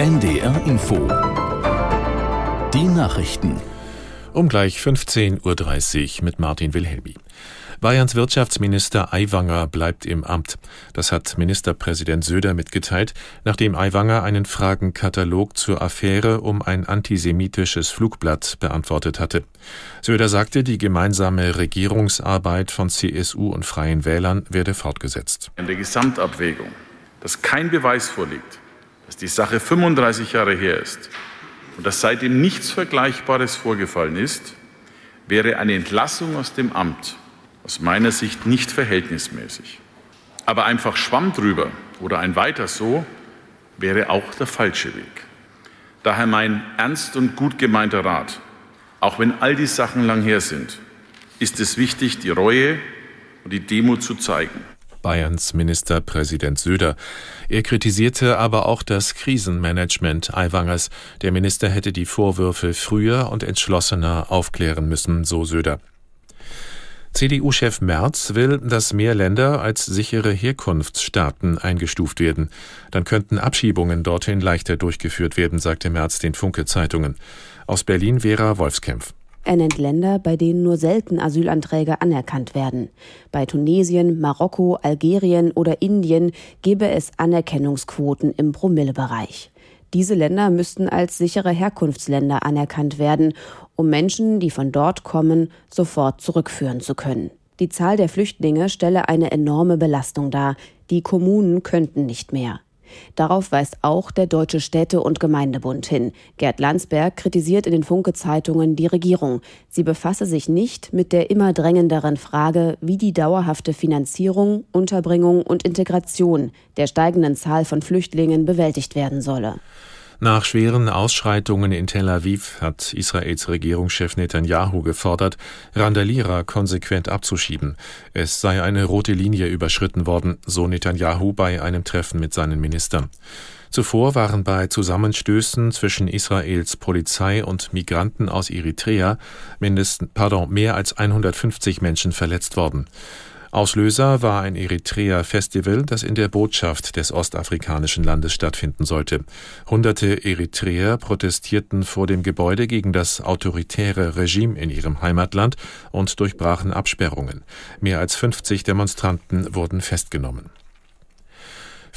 NDR Info. Die Nachrichten. Um gleich 15.30 Uhr mit Martin Wilhelmi. Bayerns Wirtschaftsminister Aiwanger bleibt im Amt. Das hat Ministerpräsident Söder mitgeteilt, nachdem Aiwanger einen Fragenkatalog zur Affäre um ein antisemitisches Flugblatt beantwortet hatte. Söder sagte, die gemeinsame Regierungsarbeit von CSU und Freien Wählern werde fortgesetzt. In der Gesamtabwägung, dass kein Beweis vorliegt, dass die Sache 35 Jahre her ist und dass seitdem nichts Vergleichbares vorgefallen ist, wäre eine Entlassung aus dem Amt aus meiner Sicht nicht verhältnismäßig. Aber einfach Schwamm drüber oder ein weiter so wäre auch der falsche Weg. Daher mein ernst und gut gemeinter Rat, auch wenn all die Sachen lang her sind, ist es wichtig, die Reue und die Demut zu zeigen. Bayerns Ministerpräsident Söder. Er kritisierte aber auch das Krisenmanagement Aiwangers. Der Minister hätte die Vorwürfe früher und entschlossener aufklären müssen, so Söder. CDU-Chef Merz will, dass mehr Länder als sichere Herkunftsstaaten eingestuft werden. Dann könnten Abschiebungen dorthin leichter durchgeführt werden, sagte Merz den Funke-Zeitungen. Aus Berlin Vera Wolfskämpf. Er nennt Länder, bei denen nur selten Asylanträge anerkannt werden. Bei Tunesien, Marokko, Algerien oder Indien gebe es Anerkennungsquoten im Promillebereich. Diese Länder müssten als sichere Herkunftsländer anerkannt werden, um Menschen, die von dort kommen, sofort zurückführen zu können. Die Zahl der Flüchtlinge stelle eine enorme Belastung dar. Die Kommunen könnten nicht mehr. Darauf weist auch der Deutsche Städte- und Gemeindebund hin. Gerd Landsberg kritisiert in den Funke-Zeitungen die Regierung. Sie befasse sich nicht mit der immer drängenderen Frage, wie die dauerhafte Finanzierung, Unterbringung und Integration der steigenden Zahl von Flüchtlingen bewältigt werden solle. Nach schweren Ausschreitungen in Tel Aviv hat Israels Regierungschef Netanyahu gefordert, Randalierer konsequent abzuschieben. Es sei eine rote Linie überschritten worden, so Netanyahu bei einem Treffen mit seinen Ministern. Zuvor waren bei Zusammenstößen zwischen Israels Polizei und Migranten aus Eritrea mindestens, pardon, mehr als 150 Menschen verletzt worden. Auslöser war ein Eritrea-Festival, das in der Botschaft des ostafrikanischen Landes stattfinden sollte. Hunderte Eritreer protestierten vor dem Gebäude gegen das autoritäre Regime in ihrem Heimatland und durchbrachen Absperrungen. Mehr als 50 Demonstranten wurden festgenommen.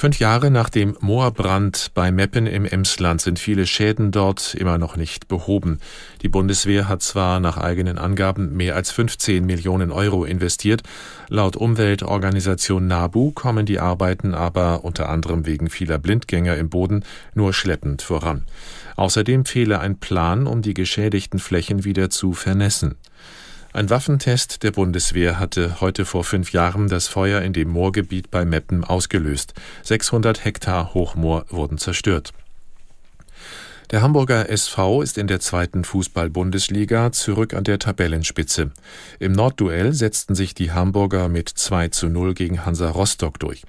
Fünf Jahre nach dem Moorbrand bei Meppen im Emsland sind viele Schäden dort immer noch nicht behoben. Die Bundeswehr hat zwar nach eigenen Angaben mehr als 15 Millionen Euro investiert. Laut Umweltorganisation NABU kommen die Arbeiten aber unter anderem wegen vieler Blindgänger im Boden nur schleppend voran. Außerdem fehle ein Plan, um die geschädigten Flächen wieder zu vernässen. Ein Waffentest der Bundeswehr hatte heute vor fünf Jahren das Feuer in dem Moorgebiet bei Meppen ausgelöst. 600 Hektar Hochmoor wurden zerstört. Der Hamburger SV ist in der zweiten Fußball-Bundesliga zurück an der Tabellenspitze. Im Nordduell setzten sich die Hamburger mit 2 zu 0 gegen Hansa Rostock durch.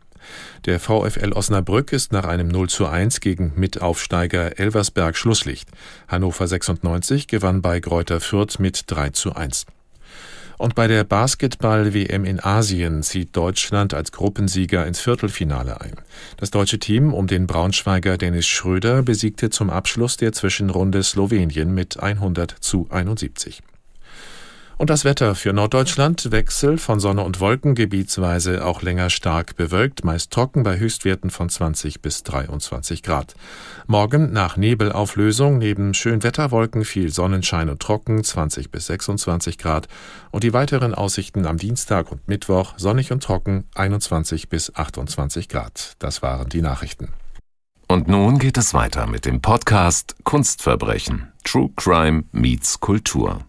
Der VfL Osnabrück ist nach einem 0 zu 1 gegen Mitaufsteiger Elversberg Schlusslicht. Hannover 96 gewann bei Greuther Fürth mit 3 zu 1. Und bei der Basketball-WM in Asien zieht Deutschland als Gruppensieger ins Viertelfinale ein. Das deutsche Team um den Braunschweiger Dennis Schröder besiegte zum Abschluss der Zwischenrunde Slowenien mit 100 zu 71. Und das Wetter für Norddeutschland Wechsel von Sonne und Wolken, gebietsweise auch länger stark bewölkt, meist trocken bei Höchstwerten von 20 bis 23 Grad. Morgen nach Nebelauflösung neben Schönwetterwolken viel Sonnenschein und trocken 20 bis 26 Grad und die weiteren Aussichten am Dienstag und Mittwoch sonnig und trocken 21 bis 28 Grad. Das waren die Nachrichten. Und nun geht es weiter mit dem Podcast Kunstverbrechen. True Crime meets Kultur.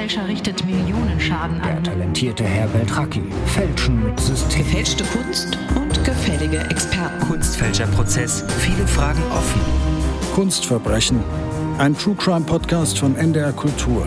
Kunstfälscher richtet Millionenschaden Der an. talentierte Herr Beltracchi. Fälschen mit System. Gefälschte Kunst und gefällige Experten. Kunstfälscherprozess. Viele Fragen offen. Kunstverbrechen. Ein True Crime Podcast von NDR Kultur.